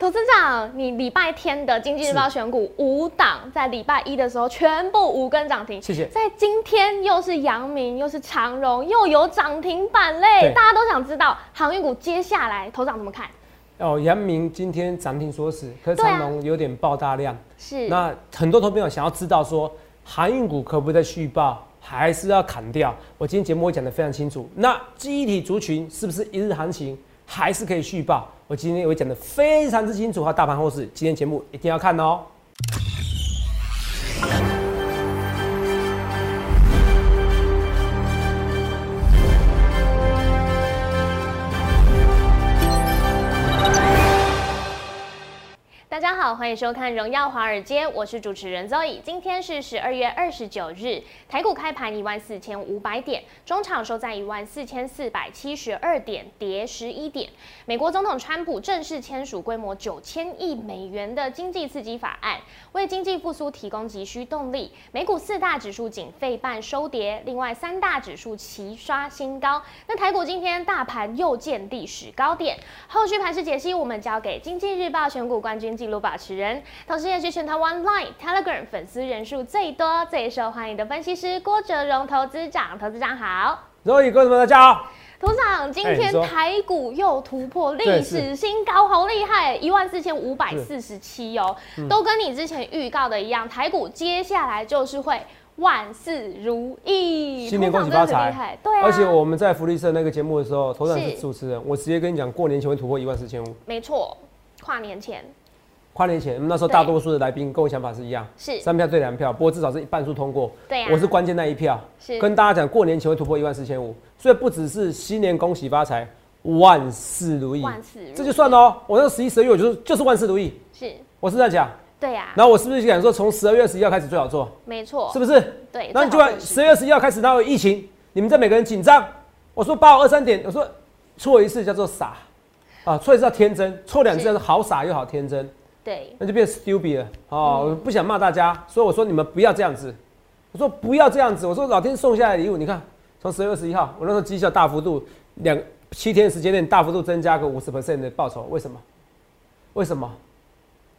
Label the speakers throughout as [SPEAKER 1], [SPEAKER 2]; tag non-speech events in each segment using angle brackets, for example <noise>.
[SPEAKER 1] 投资长，你礼拜天的经济日报选股五档，在礼拜一的时候全部五根涨停，
[SPEAKER 2] 谢谢。
[SPEAKER 1] 在今天又是阳明，又是长荣，又有涨停板嘞，大家都想知道航运股接下来头涨怎么看？
[SPEAKER 2] 哦，阳明今天涨停锁死，可是长荣有点爆大量，
[SPEAKER 1] 是。
[SPEAKER 2] 那很多投朋友想要知道说，航运股可不可以再续报，还是要砍掉？我今天节目会讲得非常清楚。那记忆体族群是不是一日行情？还是可以续报，我今天也会讲的非常之清楚，哈大盘后市，今天节目一定要看哦。
[SPEAKER 1] 欢迎收看《荣耀华尔街》，我是主持人 Zoe。今天是十二月二十九日，台股开盘一万四千五百点，中场收在一万四千四百七十二点，跌十一点。美国总统川普正式签署规模九千亿美元的经济刺激法案，为经济复苏提供急需动力。美股四大指数仅费半收跌，另外三大指数齐刷新高。那台股今天大盘又见历史高点，后续盘势解析我们交给经济日报选股冠军记。录保持人，同时也是全台湾 Line、Telegram 粉丝人数最多、最受欢迎的分析师郭哲荣投资长。投资长好，
[SPEAKER 2] 各位观众们大家好。
[SPEAKER 1] 投资长，今天台股又突破历史新高，好厉害，一万四千五百四十七哦，都跟你之前预告的一样，台股接下来就是会万事如意，
[SPEAKER 2] 新年恭喜发财，
[SPEAKER 1] 对啊。
[SPEAKER 2] 而且我们在福利社那个节目的时候，头长是。主持人，我直接跟你讲，过年前会突破一万四千五，
[SPEAKER 1] 没错，跨年前。
[SPEAKER 2] 跨年前，那时候大多数的来宾跟我想法是一样，
[SPEAKER 1] 是
[SPEAKER 2] 三票对两票，不过至少是一半数通过。
[SPEAKER 1] 对
[SPEAKER 2] 我是关键那一票，
[SPEAKER 1] 是
[SPEAKER 2] 跟大家讲，过年前会突破一万四千五，所以不只是新年恭喜发财，万事如意，
[SPEAKER 1] 万事如意，
[SPEAKER 2] 这就算哦。我那十一、十二月，我就是就是万事如意，
[SPEAKER 1] 是，
[SPEAKER 2] 我是在讲，
[SPEAKER 1] 对呀。
[SPEAKER 2] 然后我是不是讲说，从十二月十一号开始最好做？
[SPEAKER 1] 没错，
[SPEAKER 2] 是不是？
[SPEAKER 1] 对。
[SPEAKER 2] 那你就十二月十一号开始，然后疫情，你们这每个人紧张。我说八五二三点，我说错一次叫做傻，啊，错一次叫天真，错两次叫做好傻又好天真。
[SPEAKER 1] 对，
[SPEAKER 2] 那就变 stupid 了哦！我不想骂大家，所以我说你们不要这样子。我说不要这样子。我说老天送下来的礼物，你看，从十月二十一号，我那时候绩效大幅度两七天时间内大幅度增加个五十 percent 的报酬，为什么？为什么？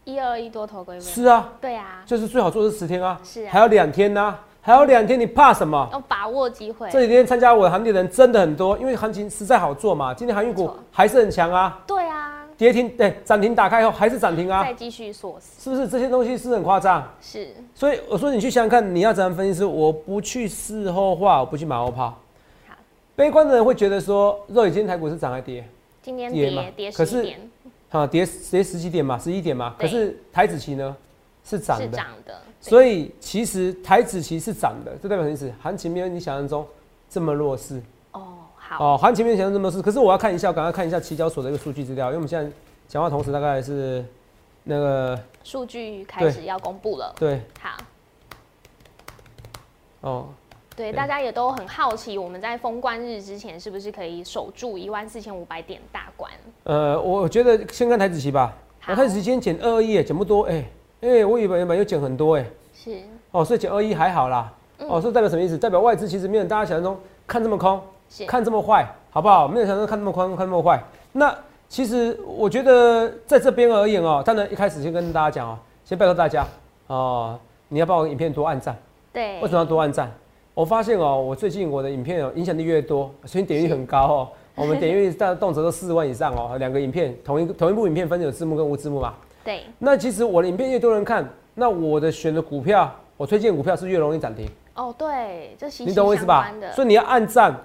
[SPEAKER 1] 一二一多头归位。
[SPEAKER 2] 是啊，
[SPEAKER 1] 对啊，
[SPEAKER 2] 就是最好做是十天啊，
[SPEAKER 1] 是，
[SPEAKER 2] 还有两天呢，还有两天，你怕什么？
[SPEAKER 1] 要把握机会。
[SPEAKER 2] 这几天参加我的行情的人真的很多，因为行情实在好做嘛。今天航运股还是很强啊。
[SPEAKER 1] 对啊。
[SPEAKER 2] 跌停，对，涨停打开后还是涨停啊，
[SPEAKER 1] 再继续锁死，
[SPEAKER 2] 是不是这些东西是很夸张？
[SPEAKER 1] 是，
[SPEAKER 2] 所以我说你去想想看，你要怎样分析？师，我不去事后话，我不去马后炮。好，悲观的人会觉得说，肉已经台股是涨还跌？
[SPEAKER 1] 今天跌跌
[SPEAKER 2] 十一点，好，跌跌十几点嘛，十一点嘛。可是台子期呢是涨的，
[SPEAKER 1] 涨的。
[SPEAKER 2] 所以其实台子期是涨的，这代表什么意思？行情没有你想象中这么弱势。哦，行情面前这么是，可是我要看一下，赶快看一下期交所的一个数据资料，因为我们现在讲话同时大概是那个
[SPEAKER 1] 数据开始要公布了。
[SPEAKER 2] 对，
[SPEAKER 1] 好。
[SPEAKER 2] 哦，
[SPEAKER 1] 对，大家也都很好奇，我们在封关日之前是不是可以守住一万四千五百点大关？
[SPEAKER 2] 呃，我觉得先看台子期吧。台子期今天减二二一，减不多，哎哎，我以为原本又减很多，哎。
[SPEAKER 1] 是。
[SPEAKER 2] 哦，所以减二一还好啦。哦，这代表什么意思？代表外资其实没有大家想象中看这么空。看这么坏，好不好？没有想到看那么宽，看那么坏。那其实我觉得在这边而言哦，当然一开始先跟大家讲哦，先拜托大家哦，你要帮我影片多按赞。
[SPEAKER 1] 对。
[SPEAKER 2] 为什么要多按赞？我发现哦，我最近我的影片哦影响力越多，所以点击率很高哦。我们点击率大动辄都四十万以上哦，两个影片同一同一部影片分有字幕跟无字幕嘛。
[SPEAKER 1] 对。
[SPEAKER 2] 那其实我的影片越多人看，那我的选的股票，我推荐股票是越容易涨停。
[SPEAKER 1] 哦，对，这息
[SPEAKER 2] 你懂我意思吧？所以你要按赞。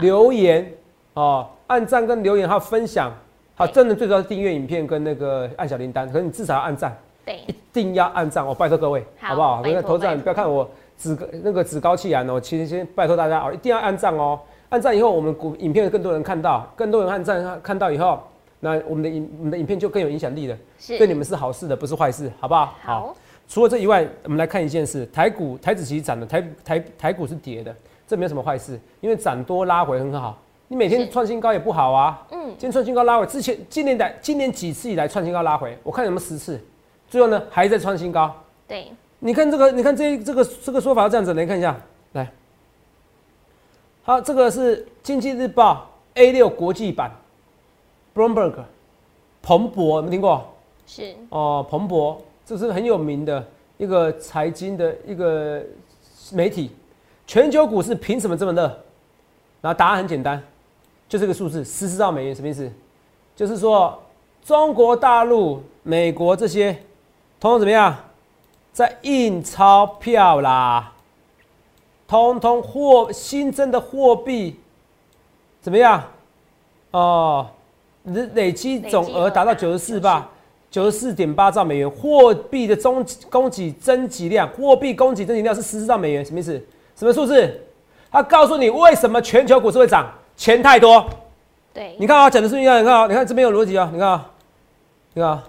[SPEAKER 2] 留言哦，按赞跟留言还有分享，好，真的最主要是订阅影片跟那个按小铃铛，可是你至少要按赞，
[SPEAKER 1] 对，
[SPEAKER 2] 一定要按赞，哦拜托各位，好不好？那个投资人不要看我趾那个趾高气扬哦，其实先拜托大家哦，一定要按赞哦，按赞以后我们股影片更多人看到，更多人按赞看到以后，那我们的影我们的影片就更有影响力了，对你们是好事的，不是坏事，好不好？
[SPEAKER 1] 好。
[SPEAKER 2] 除了这以外，我们来看一件事，台股台子其实涨的，台台台股是跌的。这没有什么坏事，因为涨多拉回很好。你每天创新高也不好啊。嗯。今天创新高拉回，之前今年来今年几次以来创新高拉回，我看有没有十次，最后呢还在创新高。
[SPEAKER 1] 对。
[SPEAKER 2] 你看这个，你看这这个这个说法这样子，来看一下，来。好，这个是经济日报 A 六国际版，Bloomberg，彭博有没有听过？
[SPEAKER 1] 是
[SPEAKER 2] 哦，彭博这是很有名的一个财经的一个媒体。全球股市凭什么这么热？然后答案很简单，就这个数字十四兆美元，什么意思？就是说中国大陆、美国这些，通通怎么样，在印钞票啦，通通货新增的货币怎么样？哦，累累积总额达到九十四吧，九十四点八兆美元，货币的中供给增给量，货币供给增给量是十四兆美元，什么意思？什么数字？他告诉你为什么全球股市会涨？钱太多。
[SPEAKER 1] 对，
[SPEAKER 2] 你看啊，讲的是一样。你看啊，你看这边有逻辑啊。你看啊，你看，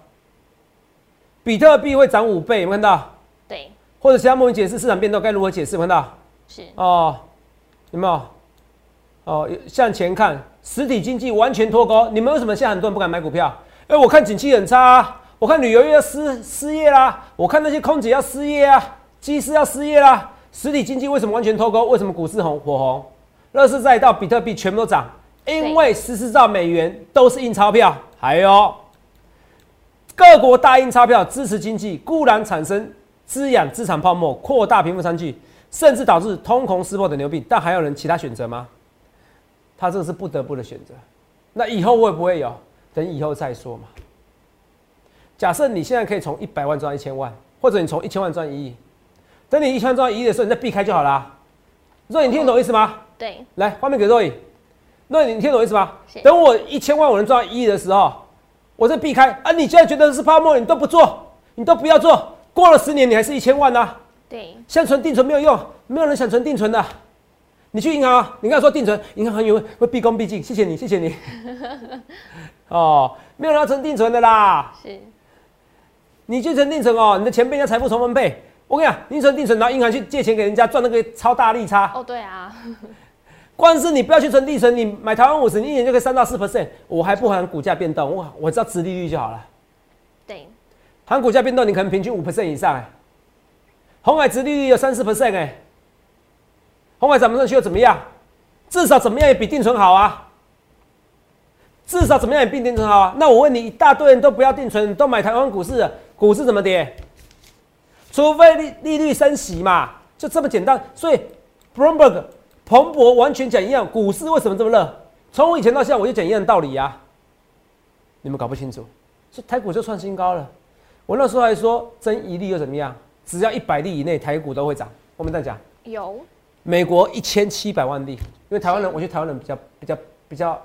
[SPEAKER 2] 比特币会涨五倍，有没有看到？
[SPEAKER 1] 对。
[SPEAKER 2] 或者其他莫名解释市场变动该如何解释？看到？
[SPEAKER 1] 是。
[SPEAKER 2] 哦，有没有？哦，向前看，实体经济完全脱钩。你们为什么现在很多人不敢买股票？因为我看景气很差，啊我看旅游业要失失业啦，我看那些空姐要失业啊，机师要失业啦。实体经济为什么完全脱钩？为什么股市红火红？乐视再到比特币全部都涨，因为十四兆美元都是印钞票，还有各国大印钞票支持经济，固然产生滋养资产泡沫、扩大贫富差距，甚至导致通膨撕破的牛病，但还有人其他选择吗？他这个是不得不的选择。那以后会不会有？等以后再说嘛。假设你现在可以从一百万赚一千万，或者你从一千万赚一亿。等你一千万赚一亿的时候，你再避开就好啦。若你听得懂意思吗？
[SPEAKER 1] 对。
[SPEAKER 2] 来，画面给若影。若你听懂意思吗？等我一千万我能赚到一亿的时候，我再避开啊！你现在觉得是泡沫，你都不做，你都不要做。过了十年，你还是一千万呐。
[SPEAKER 1] 对。
[SPEAKER 2] 现在存定存没有用，没有人想存定存的。你去银行啊，你刚才说定存，银行很有会毕恭毕敬，谢谢你，谢谢你。<laughs> 哦，没有人要存定存的啦。
[SPEAKER 1] 是。
[SPEAKER 2] 你去存定存哦，你的钱被人家财富重分配。我跟你讲，定存定存，然后银行去借钱给人家赚那个超大利差。
[SPEAKER 1] 哦，对啊。<laughs>
[SPEAKER 2] 光是你不要去存定存，你买台湾五十，你一年就可以三到四 percent。我还不含股价变动，我，我知道殖利率就好了。
[SPEAKER 1] 对。
[SPEAKER 2] 含股价变动，你可能平均五 percent 以上哎。红海殖利率有三四 percent 哎。红海涨不上去又怎么样？至少怎么样也比定存好啊。至少怎么样也比定存好啊。那我问你，一大堆人都不要定存，都买台湾股市，股市怎么跌？除非利利率升息嘛，就这么简单。所以，Bloomberg 彭博完全讲一样，股市为什么这么热？从我以前到现在，我就讲一样的道理呀。你们搞不清楚，所以台股就创新高了。我那时候还说，增一例又怎么样？只要一百例以内，台股都会涨。我们再讲
[SPEAKER 1] 有
[SPEAKER 2] 美国一千七百万例，因为台湾人，我觉得台湾人比较比较比较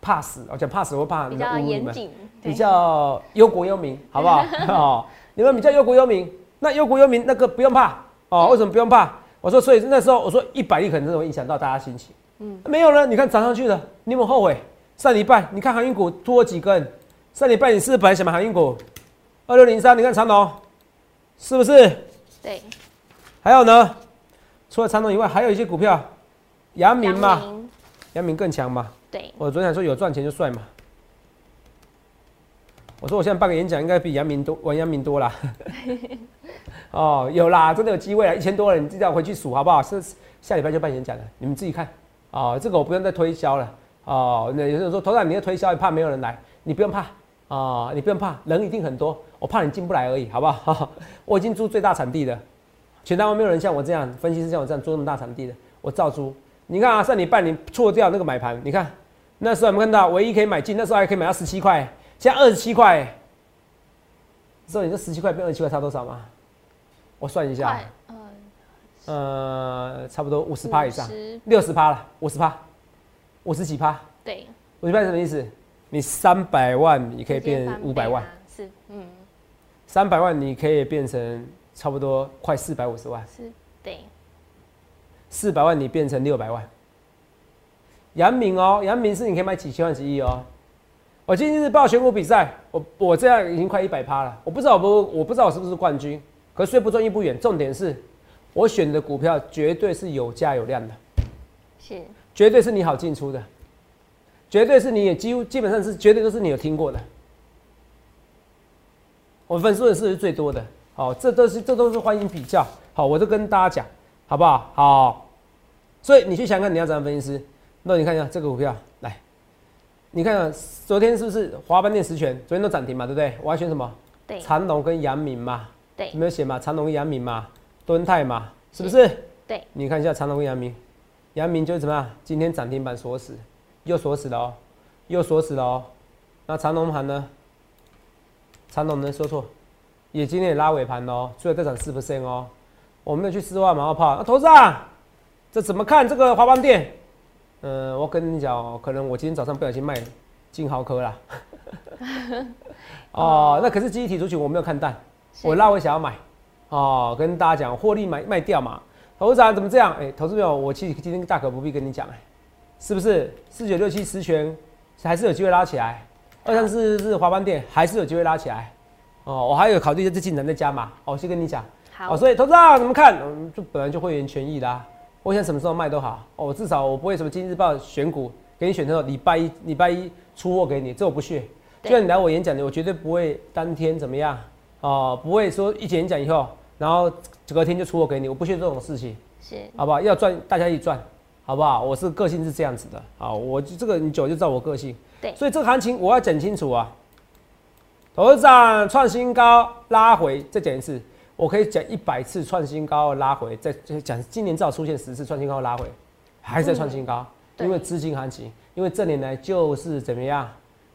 [SPEAKER 2] 怕死，我讲怕死，我怕
[SPEAKER 1] 比较严谨，
[SPEAKER 2] 比较忧国忧民，好不好？<laughs> 哦，你们比较忧国忧民。那忧国忧民那个不用怕哦，为什么不用怕？我说，所以那时候我说一百亿可能会影响到大家心情。嗯，没有呢，你看涨上去了，你有没有后悔？上礼拜你看航运股多几根，上礼拜你是本来想买航运股，二六零三，你看长龙，是不是？
[SPEAKER 1] 对。
[SPEAKER 2] 还有呢，除了长龙以外，还有一些股票，阳明嘛，阳明更强嘛。
[SPEAKER 1] 对。
[SPEAKER 2] 我昨天说有赚钱就帅嘛。我说我现在办个演讲，应该比阳明多，玩阳明多啦。<laughs> <laughs> 哦，有啦，真的有机会啊！一千多人，你自己回去数好不好？是下礼拜就办演讲了，你们自己看。哦，这个我不用再推销了。哦，那有人说头上你要推销，怕没有人来，你不用怕啊，你不用怕，人一定很多，我怕你进不来而已，好不好？<laughs> 我已经租最大场地的，全台湾没有人像我这样，分析师像我这样租那么大场地的，我照租。你看啊，上礼拜你错掉那个买盘，你看那时候有没有看到？唯一可以买进，那时候还可以买到十七块。现在二十七块，知道你这十七块变二十七块差多少吗？我算一下，呃，差不多五十趴以上，六十趴了，五十趴，五十几趴。
[SPEAKER 1] 对，
[SPEAKER 2] 五十趴什么意思？你三百万你可以变五百万，
[SPEAKER 1] 是，嗯，
[SPEAKER 2] 三百万你可以变成差不多快四百五十万，
[SPEAKER 1] 是，对，
[SPEAKER 2] 四百万你变成六百万。杨明哦，杨明是你可以买几千万几亿哦。我今天日报选股比赛，我我这样已经快一百趴了。我不知道我不我不知道我是不是冠军，可虽不专一不远。重点是，我选的股票绝对是有价有量的，
[SPEAKER 1] 是，
[SPEAKER 2] 绝对是你好进出的，绝对是你也几乎基本上是绝对都是你有听过的。我分数的是最多的，好，这都是这都是欢迎比较，好，我就跟大家讲，好不好？好，所以你去想看你要怎样分析师，那你看一下这个股票来。你看昨天是不是华邦电实权？昨天都涨停嘛，对不对？我要选什么？
[SPEAKER 1] 对，
[SPEAKER 2] 长隆跟阳明嘛。
[SPEAKER 1] 对，
[SPEAKER 2] 没有写嘛？长隆跟阳明嘛，敦泰嘛，是不是？
[SPEAKER 1] 对，
[SPEAKER 2] 你看一下长隆跟阳明，阳明就是怎么样？今天涨停板锁死，又锁死了哦，又锁死了哦。那长隆盘呢？长隆能说错？也今天也拉尾盘哦，最后再涨四 percent 哦。我们要去四万马后炮，那投资啊，这怎么看这个华邦店？嗯，我跟你讲哦，可能我今天早上不小心卖金豪科啦。<laughs> 哦，那可是记忆体族群我没有看淡，我拉回想要买。哦，跟大家讲获利买卖掉嘛。投资人怎么这样？哎，投资朋友，我其实今天大可不必跟你讲，哎，是不是？四九六七十权还是有机会拉起来？二三四是华邦店还是有机会拉起来？哦，我还有考虑这进程再加码。哦，先跟你讲。
[SPEAKER 1] 好。
[SPEAKER 2] 所以投资人怎么看？嗯，就本来就会员权益啦。我想什么时候卖都好。哦，至少我不会什么今日报选股给你选成礼拜一礼拜一出货给你，这我不屑。就像你来我演讲的，我绝对不会当天怎么样。哦，不会说一演讲以后。然后隔天就出货给你，我不屑这种事情，
[SPEAKER 1] 是
[SPEAKER 2] 好不好？要赚大家一起赚，好不好？我是个性是这样子的啊，我这个你久就知道我个性，
[SPEAKER 1] 对，
[SPEAKER 2] 所以这个行情我要讲清楚啊。头涨创新高拉回，再讲一次，我可以讲一百次创新高拉回，再讲今年至少出现十次创新高拉回，还是在创新高，因为资金行情，因为这年来就是怎么样，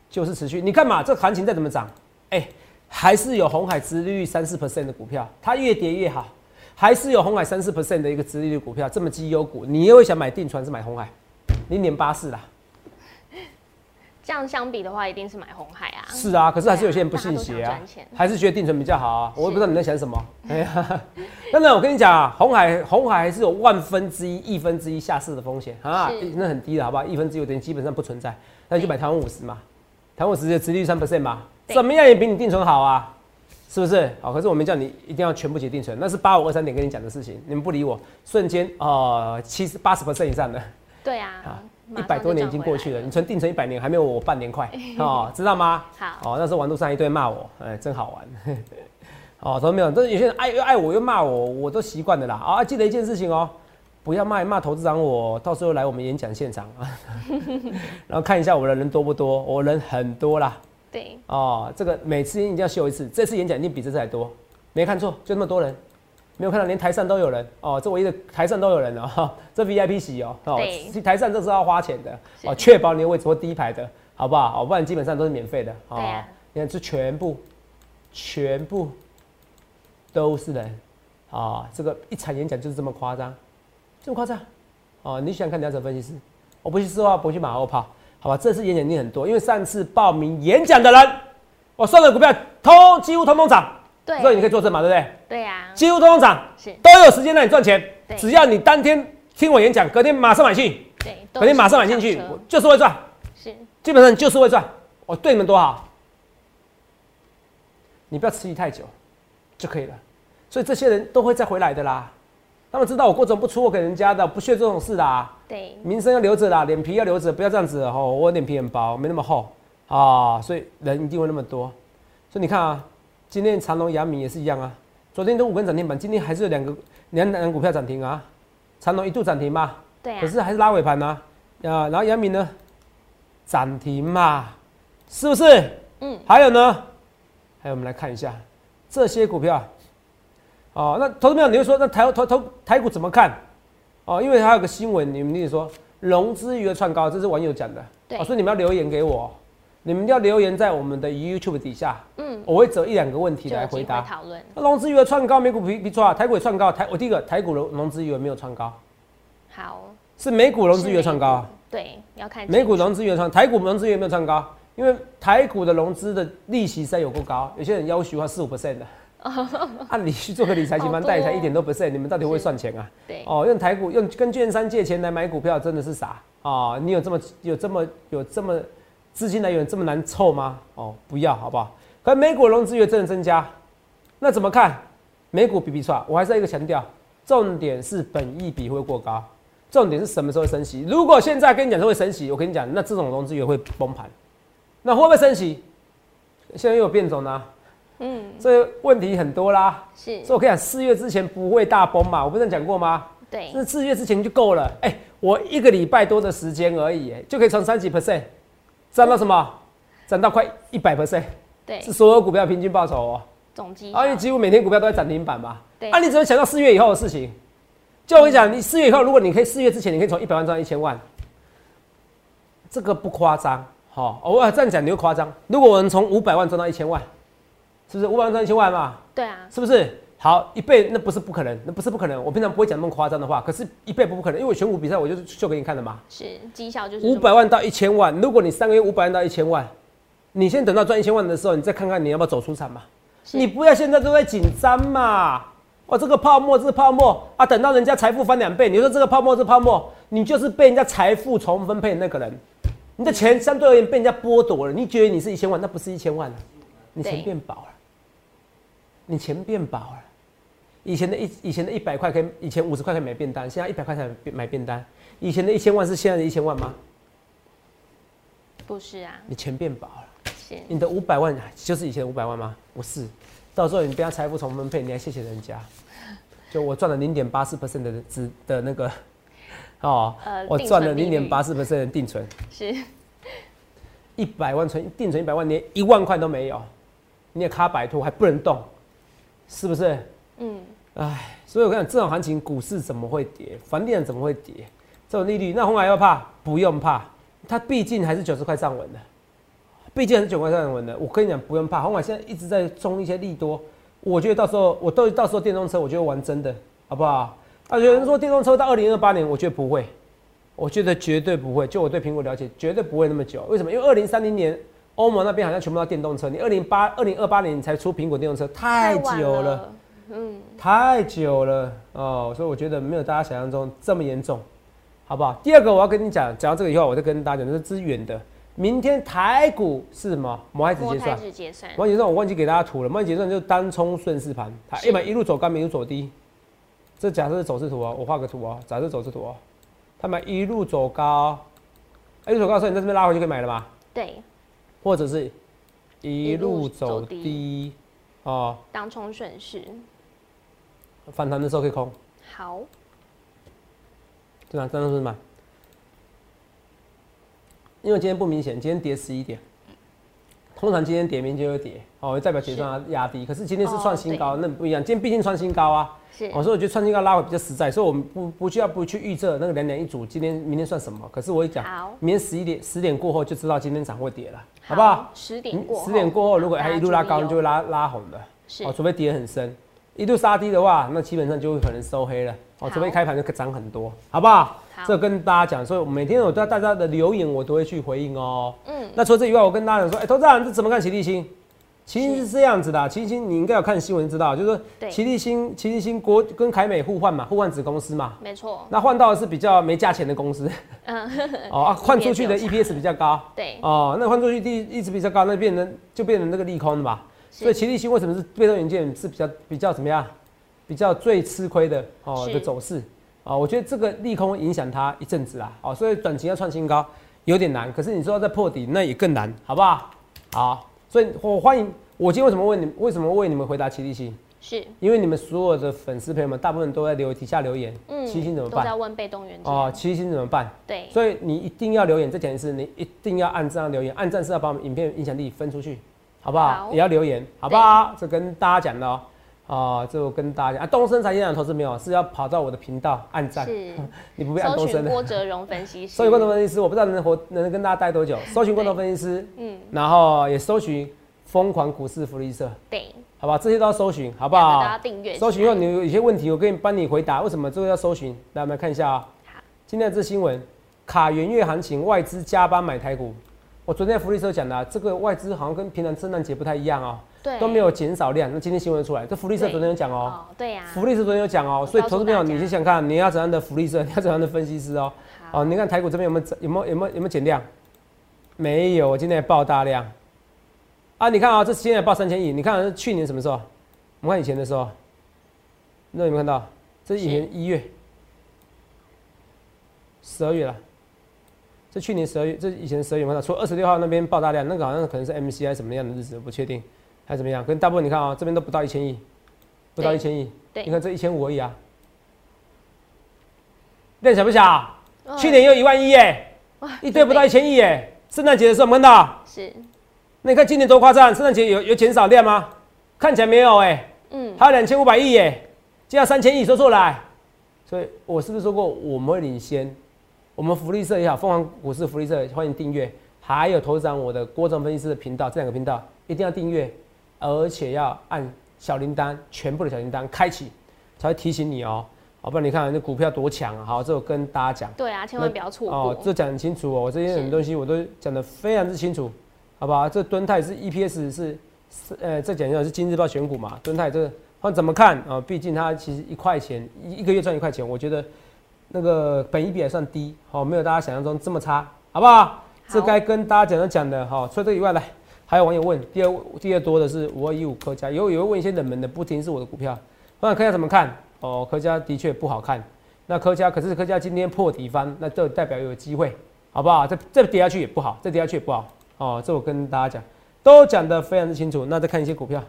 [SPEAKER 2] 就是持续。你看嘛，这行情再怎么涨，哎。还是有红海殖利率三四 percent 的股票，它越跌越好。还是有红海三四 percent 的一个殖利率股票，这么绩优股，你又会想买定船是买红海？零点八四啦。<laughs>
[SPEAKER 1] 这样相比的话，一定是买红海啊。
[SPEAKER 2] 是啊，可是还是有些人不信邪啊，还是觉得定存比较好啊。我也不知道你在想什么。哎呀，真的，我跟你讲啊，红海红海还是有万分之一、亿分之一下市的风险啊，那很低的，好不好？亿分之一有点基本上不存在，那你就买台湾五十嘛，台湾五十的殖利率三 percent 嘛。怎么样也比你定存好啊，是不是？好，可是我没叫你一定要全部解定存，那是八五二三点跟你讲的事情，你们不理我，瞬间哦，七十八十 percent 以上的，
[SPEAKER 1] 对啊，啊，
[SPEAKER 2] 一百多年已经过去了，你存定存一百年还没有我半年快 <laughs> 哦，知道吗？
[SPEAKER 1] 好，
[SPEAKER 2] 哦，那时候网络上一堆骂我，哎，真好玩，<laughs> 哦，都没有，但是有些人爱又爱我又骂我，我都习惯的啦。啊，记得一件事情哦。不要骂骂投资长，我到时候来我们演讲现场啊，<laughs> 然后看一下我的人多不多，我人很多啦。
[SPEAKER 1] 对
[SPEAKER 2] 哦，这个每次一定要秀一次，这次演讲一定比这次还多，没看错，就那么多人，没有看到连台上都有人哦，这唯一的台上都有人哦，<laughs> 这 VIP 席哦，哦，台上这是要花钱的哦，确保你的位置或第一排的，好不好？哦，不然基本上都是免费的
[SPEAKER 1] 哦。
[SPEAKER 2] 你看这全部，全部都是人啊，这个一场演讲就是这么夸张，这么夸张哦，你想看两者分析师，我不去说话，不去马后炮。好吧，这次演讲力很多，因为上次报名演讲的人，我算的股票通几乎通通涨，
[SPEAKER 1] 对，
[SPEAKER 2] 所以你可以作证嘛，对不对？
[SPEAKER 1] 对呀，
[SPEAKER 2] 几乎通通涨，
[SPEAKER 1] 是。
[SPEAKER 2] 都有时间让你赚钱，只要你当天听我演讲，隔天马上买进，
[SPEAKER 1] 对，
[SPEAKER 2] 隔天马上买进去，就是会赚，
[SPEAKER 1] 是，
[SPEAKER 2] 基本上就是会赚，我对你们多好，你不要持续太久就可以了，所以这些人都会再回来的啦。他们知道我过程不出货给人家的，不屑这种事的。
[SPEAKER 1] 对，
[SPEAKER 2] 名声要留着啦，脸皮要留着，不要这样子哦。我脸皮很薄，没那么厚啊，所以人一定会那么多。所以你看啊，今天长隆、阳明也是一样啊。昨天都五根涨停板，今天还是有两个两两股票涨停啊。长隆一度涨停嘛，
[SPEAKER 1] 对，
[SPEAKER 2] 可是还是拉尾盘呐。啊，然后阳明呢，涨停嘛，是不是？嗯。还有呢，还有我们来看一下这些股票。哦，那投资朋友，你会说那台台台台股怎么看？哦，因为还有个新闻，你们例如说融资余额创高，这是网友讲的，
[SPEAKER 1] 对，
[SPEAKER 2] 所以你们要留言给我，你们要留言在我们的 YouTube 底下，嗯，我会择一两个问题来回答
[SPEAKER 1] 讨论。
[SPEAKER 2] 那融资余额创高，美股比比错啊，台股也创高，台我第一个台股融融资余额没有创高，
[SPEAKER 1] 好，
[SPEAKER 2] 是美股融资余额创高，
[SPEAKER 1] 对，要看
[SPEAKER 2] 美股融资余额创，台股融资余额没有创高，因为台股的融资的利息在有够高，有些人要求要四五 percent 的。<laughs> 按理去做个理财型盘贷才一点都不剩，你们到底会算钱啊？
[SPEAKER 1] 对
[SPEAKER 2] 哦，用台股用跟券商借钱来买股票真的是傻啊！你有这么有这么有这么资金来源这么难凑吗？哦，不要好不好？可美股融资余真的增加，那怎么看？美股比比错，我还是一个强调，重点是本益比会过高，重点是什么时候升息？如果现在跟你讲说会升息，我跟你讲，那这种融资也会崩盘，那会不会升息？现在又有变种呢？嗯，这问题很多啦，
[SPEAKER 1] 是，
[SPEAKER 2] 所以我跟你讲，四月之前不会大崩嘛，我不是讲过吗？
[SPEAKER 1] 对，
[SPEAKER 2] 那四月之前就够了。哎，我一个礼拜多的时间而已，就可以从三几 percent 涨到什么？涨到快一百 percent，
[SPEAKER 1] 对，
[SPEAKER 2] 是所有股票平均报酬哦。
[SPEAKER 1] 总计，
[SPEAKER 2] 啊，你几乎每天股票都在涨停板嘛。
[SPEAKER 1] 对。
[SPEAKER 2] 啊，你只能想到四月以后的事情。就我跟你讲，你四月以后，如果你可以四月之前，你可以从一百万赚一千万，这个不夸张。好，我这样讲你会夸张。如果我能从五百万赚到一千万，是不是五百万赚一千万嘛？
[SPEAKER 1] 对啊。
[SPEAKER 2] 是不是？好，一倍那不是不可能，那不是不可能。我平常不会讲那么夸张的话，可是一倍不不可能，因为我选股比赛我就是秀给你看的嘛。
[SPEAKER 1] 是绩效就是
[SPEAKER 2] 五百万到一千万。如果你三个月五百万到一千万，你先等到赚一千万的时候，你再看看你要不要走出场嘛。你不要现在都在紧张嘛。哦，这个泡沫，这个泡沫啊，等到人家财富翻两倍，你说这个泡沫，这泡沫，你就是被人家财富重分配的那个人，你的钱相对而言被人家剥夺了。你觉得你是一千万，那不是一千万了，你钱变薄了，你钱变薄了。以前的一以前的一百块可以，以前五十块可以买便当，现在一百块才买便当。以前的一千万是现在的一千万吗？
[SPEAKER 1] 不是啊，
[SPEAKER 2] 你钱变薄了。
[SPEAKER 1] 是。
[SPEAKER 2] 你的五百万就是以前五百万吗？不是。到时候你被他财富重分配，你还谢谢人家？就我赚了零点八四 percent 的资的那个，哦，我赚了零点八四 percent 的定存，
[SPEAKER 1] 是，
[SPEAKER 2] 一百万存定存一百万，连一万块都没有，你也卡摆脱还不能动，是不是？嗯，哎，所以我讲这种行情，股市怎么会跌？房地产怎么会跌？这种利率，那红海要怕？不用怕，它毕竟还是九十块上稳的。毕竟还是九块上稳的，我跟你讲不用怕。红海现在一直在冲一些利多，我觉得到时候我都到时候电动车，我觉得玩真的，好不好？啊，有人说电动车到二零二八年，我觉得不会，我觉得绝对不会。就我对苹果了解，绝对不会那么久。为什么？因为二零三零年欧盟那边好像全部都电动车，你二零八二零二八年你才出苹果电动车，太久了，嗯，太久了哦。所以我觉得没有大家想象中这么严重，好不好？第二个我要跟你讲，讲到这个以后，我再跟大家讲，这是远的。明天台股是什么？摩海子结算。摩海结算，我忘记给大家图了。摩海结算就是单冲顺势盘，它一买一路走高，一路走低。这假设是走势图哦，我画个图哦，假设走势图哦。他们一路走高，一路走高的时候，你在这边拉回去可以买了吗？
[SPEAKER 1] 对。
[SPEAKER 2] 或者是一路走低，哦。
[SPEAKER 1] 当冲顺势。
[SPEAKER 2] 反弹的时候可以空。
[SPEAKER 1] 好。
[SPEAKER 2] 这样，这样是什么？因为今天不明显，今天跌十一点，通常今天跌，明天就会跌，哦，代表结算压低。可是今天是创新高，那不一样。今天毕竟创新高啊，
[SPEAKER 1] 是。
[SPEAKER 2] 我说我觉得创新高拉回比较实在，所以我们不不需要不去预测那个两点一组，今天明天算什么？可是我一讲，明天十一点十点过后就知道今天涨或跌了，好不好？
[SPEAKER 1] 十点过，
[SPEAKER 2] 十点过后如果还一路拉高，就会拉拉红的，
[SPEAKER 1] 是。
[SPEAKER 2] 哦，除非跌很深，一路杀低的话，那基本上就会可能收黑了。哦，除非开盘就涨很多，好不好？这跟大家讲，所以每天我对大家的留言，我都会去回应哦。嗯，那除了这以外，我跟大家讲说，哎，投资人这怎么看齐立新？齐立新是这样子的，齐立新你应该有看新闻知道，就是说齐立新齐立新国跟凯美互换嘛，互换子公司嘛。
[SPEAKER 1] 没错。
[SPEAKER 2] 那换到的是比较没价钱的公司。嗯。<laughs> 哦啊，<laughs> 换出去的 EPS 比较高。
[SPEAKER 1] 对。
[SPEAKER 2] 哦，那换出去第一直比较高，那变成就变成那个利空的嘛。所以齐立新为什么是被动元件是比较比较怎么样？比较最吃亏的哦的走势。啊，我觉得这个利空影响它一阵子啦，哦，所以短期要创新高有点难。可是你说要再破底，那也更难，好不好？好，所以我欢迎我今天为什么问你，为什么为你们回答齐立新？
[SPEAKER 1] 是
[SPEAKER 2] 因为你们所有的粉丝朋友们大部分都在留底下留言，嗯，齐星怎么办？
[SPEAKER 1] 都在问被动元件
[SPEAKER 2] 哦，齐星怎么办？
[SPEAKER 1] 对，
[SPEAKER 2] 所以你一定要留言，这件事你一定要按这样留言，按赞是要把我们影片影响力分出去，好不好？也要留言，好不好？这跟大家讲的哦。啊，就跟大家啊，东升财经讲投资没有，是要跑到我的频道按赞。
[SPEAKER 1] 是，<laughs>
[SPEAKER 2] 你不必按东升的。
[SPEAKER 1] 郭哲荣分析师。
[SPEAKER 2] 搜寻郭哲荣分析师，我不知道能活能跟大家待多久。搜寻郭哲分析师，嗯，然后也搜寻疯狂股市福利社。
[SPEAKER 1] 对，
[SPEAKER 2] 好吧，这些都要搜寻，好不好？
[SPEAKER 1] 大家订阅。
[SPEAKER 2] 搜寻后，你有一些问题，我可以帮你回答。为什么这个要搜寻？来，我们来看一下啊。好。今天这新闻，卡元月行情，外资加班买台股。我昨天福利社讲的，这个外资好像跟平常圣诞节不太一样哦。都没有减少量，那今天新闻出来，这福利社昨天有讲哦，
[SPEAKER 1] 对呀，
[SPEAKER 2] 福利社昨天有讲哦，所以投资朋友，你先想看你要怎样的福利社，你要怎样的分析师哦，哦，你看台股这边有没有有没有有没有有没有减量？没有，我今天也爆大量，啊，你看啊，这现在报三千亿，你看是去年什么时候？我们看以前的时候，那有没有看到？这是以前一月、十二月了，这去年十二月，这以前十二月看到，除了二十六号那边爆大量，那个好像可能是 MCI 什么样的日子，不确定。还怎么样？跟大部分你看啊，这边都不到一千亿，不到一千亿。
[SPEAKER 1] 对，
[SPEAKER 2] 你看这一千五而已啊，量小不小？去年又一万亿耶，一堆不到一千亿耶，圣诞节的时候我们看到
[SPEAKER 1] 是，
[SPEAKER 2] 那你看今年多夸张，圣诞节有有减少量吗？看起来没有哎，嗯，还有两千五百亿耶，接下三千亿说出来，所以我是不是说过我们会领先？我们福利社也好，凤凰股市福利社欢迎订阅，还有投资长我的郭总分析师的频道，这两个频道一定要订阅，而且要按小铃铛，全部的小铃铛开启，才会提醒你哦。好，不然你看那股票多强啊！好，这我跟大家讲。
[SPEAKER 1] 对啊，千万不要错过。哦，
[SPEAKER 2] 这讲很清楚哦，我这些很多东西我都讲得非常之清楚，好不好？这敦泰是 EPS 是是呃，这讲一下是今日报选股嘛？敦泰这个看怎么看啊？毕竟它其实一块钱一一个月赚一块钱，我觉得那个本益比还算低，好，没有大家想象中这么差，好不好？这该跟大家讲的讲的哈。除了这以外，来还有网友问，第二第二多的是五二一五科家，有有问一些冷门的，不停是我的股票，那科家怎么看？哦，科家的确不好看。那科家可是科家今天破底翻，那这代表有机会，好不好？这这跌下去也不好，这跌下去也不好。哦，这我跟大家讲，都讲得非常的清楚。那再看一些股票，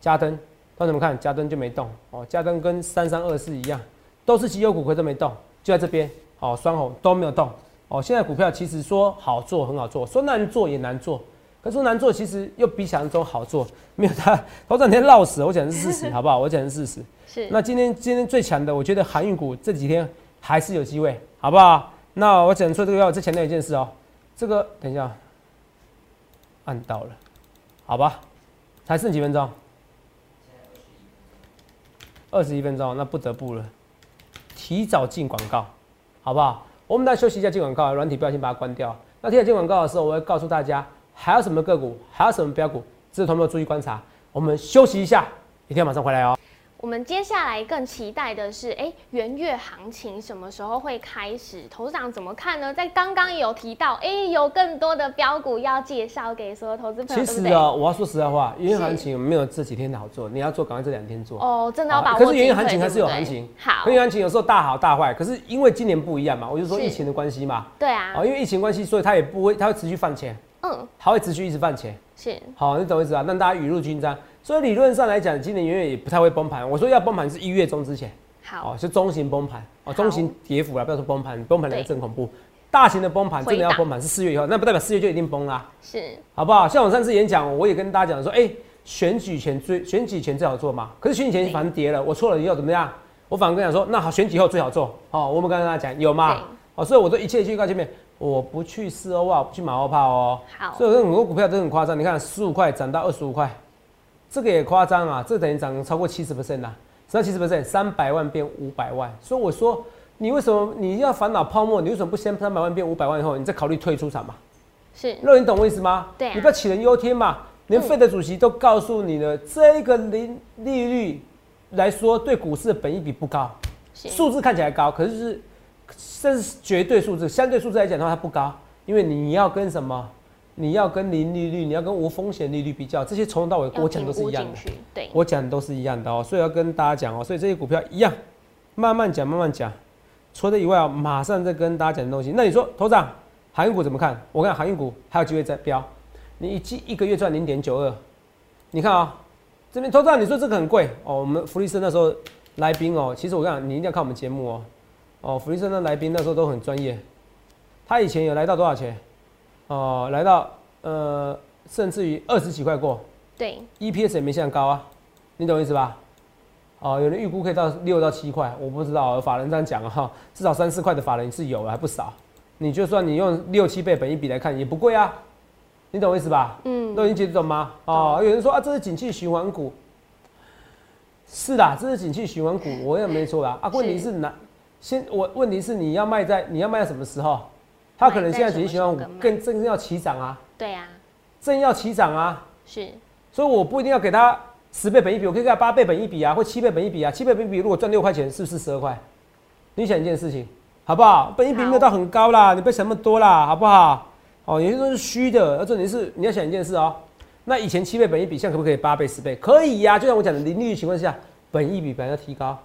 [SPEAKER 2] 加登，看怎么看？加登就没动。哦，加登跟三三二四一样，都是绩优股，可都没动，就在这边。哦，双红都没有动。哦，现在股票其实说好做很好做，说难做也难做。可是难做其实又比想象中好做，没有他头两天闹死，我讲的是事实，好不好？我讲的是事实。<laughs>
[SPEAKER 1] 是。
[SPEAKER 2] 那今天今天最强的，我觉得航运股这几天还是有机会，好不好？那我讲说这个要再强调一件事哦，这个等一下，按到了，好吧？才剩几分钟？二十一分钟，那不得不了，提早进广告，好不好？我们来休息一下，进广告，软体不要先把它关掉。那提早进广告的时候，我会告诉大家。还有什么个股？还有什么标股？这是同学们注意观察。我们休息一下，一定要马上回来哦。
[SPEAKER 1] 我们接下来更期待的是，哎，元月行情什么时候会开始？投资长怎么看呢？在刚刚有提到，哎，有更多的标股要介绍给所有投资朋友。
[SPEAKER 2] 其实啊，我要说实在话，元月行情没有这几天好做，你要做，赶快这两天做。
[SPEAKER 1] 哦，真的要把握。
[SPEAKER 2] 可是元月行情还是有行情。
[SPEAKER 1] 好。
[SPEAKER 2] 元月行情有时候大好大坏，可是因为今年不一样嘛，我就说疫情的关系嘛。
[SPEAKER 1] 对啊。
[SPEAKER 2] 哦，因为疫情关系，所以它也不会，它会持续放钱。嗯，它会持续一直放钱，
[SPEAKER 1] 是
[SPEAKER 2] 好，你懂意思啊？让大家雨露均沾，所以理论上来讲，今年远远也不太会崩盘。我说要崩盘是一月中之前，
[SPEAKER 1] 好，
[SPEAKER 2] 是中型崩盘哦，中型跌幅啊，不要说崩盘，崩盘来真恐怖。大型的崩盘真的要崩盘是四月以后，那不代表四月就一定崩啦，
[SPEAKER 1] 是
[SPEAKER 2] 好不好？像我上次演讲，我也跟大家讲说，哎，选举前最选举前最好做嘛，可是选举前反正跌了，我错了以后怎么样？我反而跟讲说，那好，选举后最好做，哦，我们刚刚跟大家讲有吗？哦，所以我都一切去告前面。我不去四欧啊，不去马后炮哦。
[SPEAKER 1] 好，
[SPEAKER 2] 所以很多股票都很夸张。你看，十五块涨到二十五块，这个也夸张啊！这等于涨超过七十 percent 呐，涨七十 percent，三百万变五百万。所以我说，你为什么你要烦恼泡沫？你为什么不先三百万变五百万以后，你再考虑退出场嘛？
[SPEAKER 1] 是，
[SPEAKER 2] 那你懂我意思吗？
[SPEAKER 1] 对，
[SPEAKER 2] 你不要杞人忧天嘛。连费的主席都告诉你了，这个零利率来说，对股市的本益比不高，数字看起来高，可是是。这是绝对数字，相对数字来讲的话，它不高，因为你要跟什么？你要跟零利率，你要跟无风险利率比较，这些从头到尾我讲都是一样的，
[SPEAKER 1] 对，
[SPEAKER 2] 我讲都是一样的哦，所以要跟大家讲哦，所以这些股票一样，慢慢讲，慢慢讲。除了以外啊，马上再跟大家讲的东西。那你说，头长，航运股怎么看？我看？航运股还有机会再飙，你一季一个月赚零点九二，你看？啊，这边头长，你说这个很贵哦，我们福利社那时候来宾哦，其实我跟你讲，你一定要看？我们节目哦。哦，福利社的来宾那时候都很专业，他以前有来到多少钱？哦，来到呃，甚至于二十几块过。
[SPEAKER 1] 对
[SPEAKER 2] ，EPS 也没像高啊，你懂意思吧？哦，有人预估可以到六到七块，我不知道，法人这样讲啊哈，至少三四块的法人是有，还不少。你就算你用六七倍本一比来看，也不贵啊，你懂我意思吧？嗯，都已经听得懂吗？哦，有人说啊，这是景气循环股，是的，这是景气循环股，我也没错啦。啊，问题是哪？先，我问题是你要卖在你要卖在什么时候？它可能现在只是希望更正要起涨啊。
[SPEAKER 1] 对呀，
[SPEAKER 2] 正要起涨啊。
[SPEAKER 1] 是，
[SPEAKER 2] 所以我不一定要给他十倍本一比，我可以给他八倍本一比啊，或七倍本一比啊。七倍本一比如果赚六块钱，是不是十二块？你想一件事情，好不好？本一比没有到很高啦，你不要想那么多啦，好不好？哦，有些东西是虚的，而重点是你要想一件事哦。那以前七倍本一比，现在可不可以八倍、十倍？可以呀，就像我讲的，零利率情况下，本一比本来要提高。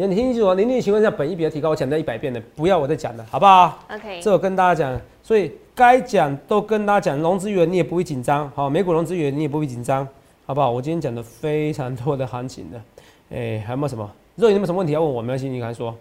[SPEAKER 2] 你你听清楚啊，零利率情况下，本益比要提高，我讲到一百遍了，不要我再讲了，好不好
[SPEAKER 1] ？OK，
[SPEAKER 2] 这我跟大家讲，所以该讲都跟大家讲，融资源你也不会紧张，好，美股融资源你也不会紧张，好不好？我今天讲的非常多的行情的，哎，还有没有什么？肉有没有什么问题要问我？没关系，你赶快说。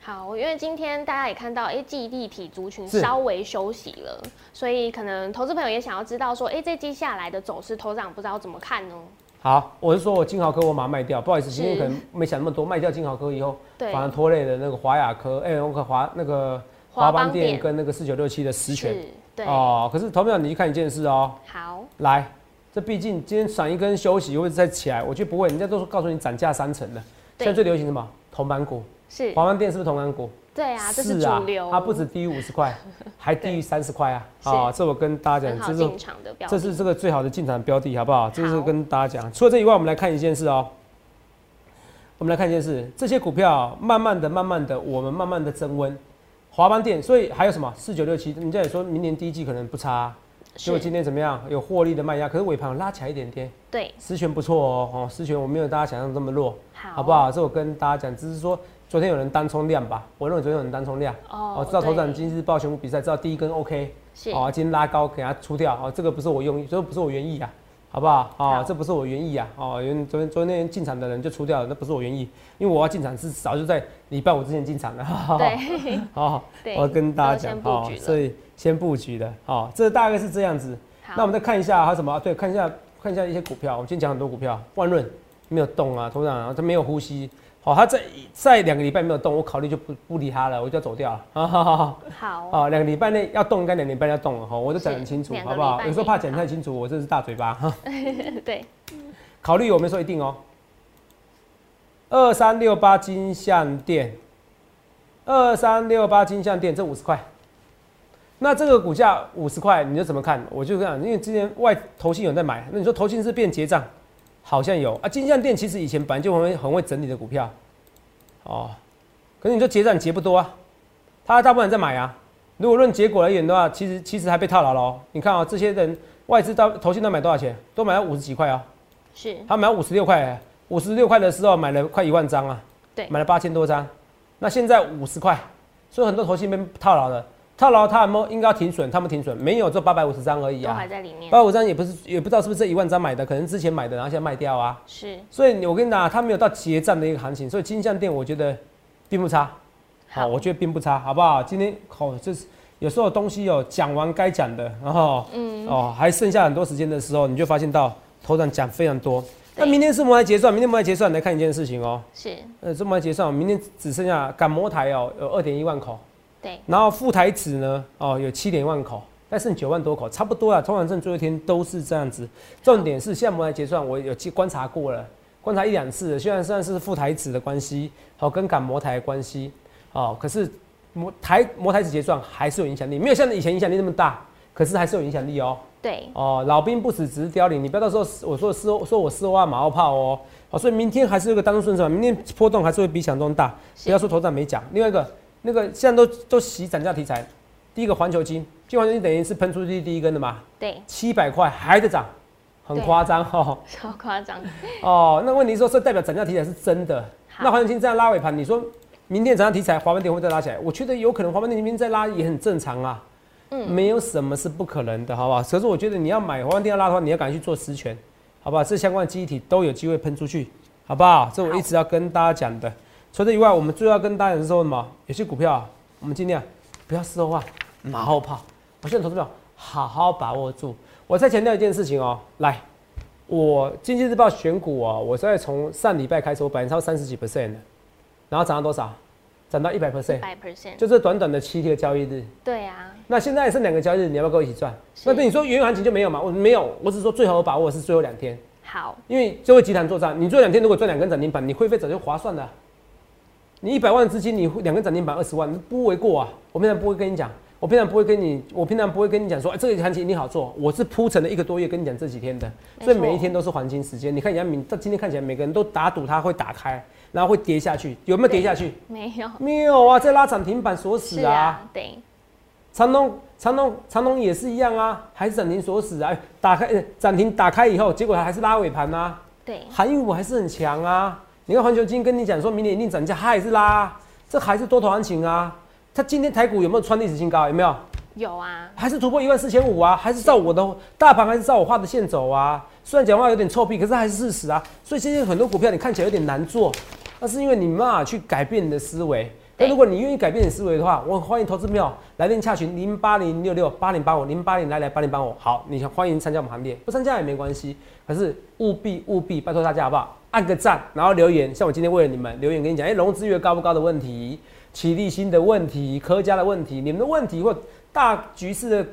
[SPEAKER 1] 好，因为今天大家也看到，哎，记忆体族群稍微休息了，所以可能投资朋友也想要知道说，哎，这接下来的走势，头涨不知道怎么看呢？
[SPEAKER 2] 好，我是说我金豪科我马上卖掉，不好意思，今天可能没想那么多，卖掉金豪科以后，反而拖累了那个华雅科，哎，我可华那个华邦电跟那个四九六七的实权，
[SPEAKER 1] 对。
[SPEAKER 2] 哦，可是投票你去看一件事哦，
[SPEAKER 1] 好，
[SPEAKER 2] 来，这毕竟今天涨一根休息，会再起来？我觉得不会，人家都是告诉你涨价三成的，现在最流行什么？铜板股。
[SPEAKER 1] 是。
[SPEAKER 2] 华邦电是不是铜板股？
[SPEAKER 1] 对啊，这是主流。
[SPEAKER 2] 它不止低于五十块，<laughs> 还低于三十块啊！啊，这我跟大家讲，
[SPEAKER 1] 这是
[SPEAKER 2] 这是这个最好的进场标的，好不好？这是跟大家讲。除了这以外，我们来看一件事哦。我们来看一件事，这些股票慢慢的、慢慢的，我们慢慢的增温。华邦电，所以还有什么四九六七？人家也说明年第一季可能不差。结果今天怎么样？有获利的卖压，可是尾盘拉起来一点点。
[SPEAKER 1] 对，
[SPEAKER 2] 实权不错哦，哦，实权我没有大家想象这么弱，
[SPEAKER 1] 好，
[SPEAKER 2] 好不好？这我跟大家讲，只是说。昨天有人单冲量吧？我认为昨天有人单冲量。哦，知道头涨今日报全部比赛，知道第一根 OK。
[SPEAKER 1] 是。
[SPEAKER 2] 哦，今天拉高给它出掉。哦，这个不是我用意，这个不是我原意啊，好不好？哦，这不是我原意啊。哦，原昨天昨天进场的人就出掉了，那不是我原意，因为我要进场是早就在礼拜五之前进场的。
[SPEAKER 1] 对。<laughs> <laughs>
[SPEAKER 2] 好，我跟大家讲，哦，所以先布局的。哦，这大概是这样子。那我们再看一下还有什么？对，看一下看一下一些股票。我们今天讲很多股票，万润没有动啊，头涨，它没有呼吸。哦，他在在两个礼拜没有动，我考虑就不不理他了，我就要走掉了。
[SPEAKER 1] 好 <laughs> 好好，好。
[SPEAKER 2] 啊，两个礼拜内要动，应该两个礼拜要动了哈，我都讲很清楚，好不好？有时候怕讲太清楚，我这是大嘴巴哈。<laughs> <laughs>
[SPEAKER 1] 对，
[SPEAKER 2] 考虑我没说一定哦。二三六八金相店，二三六八金相店这五十块，那这个股价五十块，你就怎么看？我就这样，因为之前外投信有在买，那你说投信是变结账？好像有啊，金像店其实以前本来就很会很会整理的股票，哦，可是你说结账结不多啊，他大部分在买啊。如果论结果而言的话，其实其实还被套牢了哦。你看啊，这些人外资到投信都买多少钱？都买了五十几块啊。
[SPEAKER 1] 是。
[SPEAKER 2] 他买五十六块，五十六块的时候买了快一万张啊。
[SPEAKER 1] 对。
[SPEAKER 2] 买了八千多张，那现在五十块，所以很多投信被套牢了。套牢他们应该停损，他们停损没有，这八百五十张而已
[SPEAKER 1] 啊，都还在里面。
[SPEAKER 2] 八百五十张也不是，也不知道是不是这一万张买的，可能之前买的，然后现在卖掉啊。
[SPEAKER 1] 是。
[SPEAKER 2] 所以我跟你讲，它没有到结账的一个行情，所以金项店我觉得并不差。好，我觉得并不差，好不好？今天好，就是有时候东西哦讲完该讲的，然后嗯哦还剩下很多时间的时候，你就发现到头上讲非常多。那明天是摩来结算，明天摩来结算来看一件事情哦。
[SPEAKER 1] 是。
[SPEAKER 2] 呃，这摩来结算，明天只剩下赶摩台哦，有二点一万口。
[SPEAKER 1] 对，
[SPEAKER 2] 然后副台子呢？哦，有七点一万口，但剩九万多口，差不多啊。通常证最后一天都是这样子。重点是现在摩来结算，我有去观察过了，观察一两次。虽然算是副台子的关系，好跟赶摩台的关系，哦，可是摩台摩台子结算还是有影响力，没有像以前影响力那么大，可是还是有影响力哦。
[SPEAKER 1] 对，
[SPEAKER 2] 哦，老兵不死，只是凋零。你不要到时候我说四说我四欧万马后炮哦。好，所以明天还是有个当中顺手，明天波动还是会比想中大。不要说头涨没讲，另外一个。那个现在都都洗涨价题材，第一个环球金，金环球金等于是喷出去第一根的嘛？
[SPEAKER 1] 对，
[SPEAKER 2] 七百块还在涨，很夸张哈，<laughs>
[SPEAKER 1] 超夸张。
[SPEAKER 2] 哦，那问题说这代表涨价题材是真的，那环球金这样拉尾盘，你说明天涨价题材华文点会再拉起来？我觉得有可能华文点明天再拉也很正常啊，嗯，没有什么是不可能的，好不好？可是我觉得你要买华文电要拉的话，你要赶紧去做实权，好不好？这相关的记忆体都有机会喷出去，好不好？这我一直要跟大家讲的。除此以外，我们最要跟大家说什么？有些股票啊，我们尽量不要事后话、马后炮。我现在投资票好好把握住。我再强调一件事情哦，来，我经济日报选股哦，我在从上礼拜开始，我百分超三十几 percent 的，然后涨到多少？涨到一百 percent，
[SPEAKER 1] 百 percent，
[SPEAKER 2] 就这短短的七天交易日。
[SPEAKER 1] 对啊。
[SPEAKER 2] 那现在剩两个交易日，你要不要跟我一起赚？那对你说原行情就没有嘛？我没有，我只是说最好的把握是最后两天。
[SPEAKER 1] 好。
[SPEAKER 2] 因为这位集团作战，你做两天如果赚两根涨停板，你会费早就划算了。你一百万资金，你两个涨停板二十万，不为过啊！我平常不会跟你讲，我平常不会跟你，我平常不会跟你讲说，哎，这个行情一定好做。我是铺陈了一个多月跟你讲这几天的，所以每一天都是黄金时间。你看杨明，他今天看起来每个人都打赌他会打开，然后会跌下去，有没有跌下去？
[SPEAKER 1] 没有，
[SPEAKER 2] 没有啊！在拉涨停板锁死啊！
[SPEAKER 1] 对，
[SPEAKER 2] 长隆、长隆、长隆也是一样啊，还是涨停锁死啊！打开涨停打开以后，结果还是拉尾盘啊！
[SPEAKER 1] 对，
[SPEAKER 2] 韩运股还是很强啊！你看环球金跟你讲说明年一定涨价，还是拉，这还是多头行情啊？它今天台股有没有创历史新高？有没有？
[SPEAKER 1] 有啊，
[SPEAKER 2] 还是突破一万四千五啊？还是照我的大盘，还是照我画的线走啊？虽然讲话有点臭屁，可是还是事实啊。所以现在很多股票你看起来有点难做，那是因为你没办法去改变你的思维。那如果你愿意改变你思维的话，我欢迎投资朋友来电洽询零八零六六八零八五零八零来来八零八五。好，你欢迎参加我们行列，不参加也没关系。可是务必务必拜托大家好不好？按个赞，然后留言。像我今天为了你们留言跟你讲，哎，融资越高不高的问题，起立新的问题，科家的问题，你们的问题或大局势的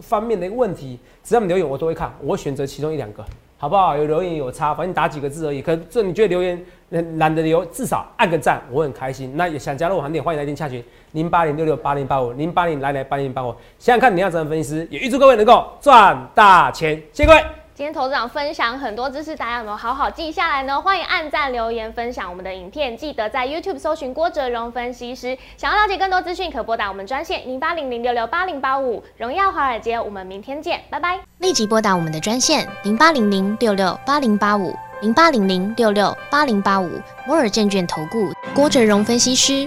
[SPEAKER 2] 方面的一个问题，只要你留言我都会看，我选择其中一两个。好不好？有留言有差，反正打几个字而已。可这你觉得留言懒得留，至少按个赞，我很开心。那也想加入我行列，欢迎来电洽询零八零六六八零八五零八零来来八零八五。想想看你要怎么分析，也预祝各位能够赚大钱。谢谢各位。
[SPEAKER 3] 今天投资长分享很多知识，大家有没有好好记下来呢？欢迎按赞、留言、分享我们的影片，记得在 YouTube 搜寻郭哲荣分析师。想要了解更多资讯，可拨打我们专线零八零零六六八零八五。荣耀华尔街，我们明天见，拜拜。立即拨打我们的专线零八零零六六八零八五零八零零六六八零八五摩尔证券投顾郭哲荣分析师。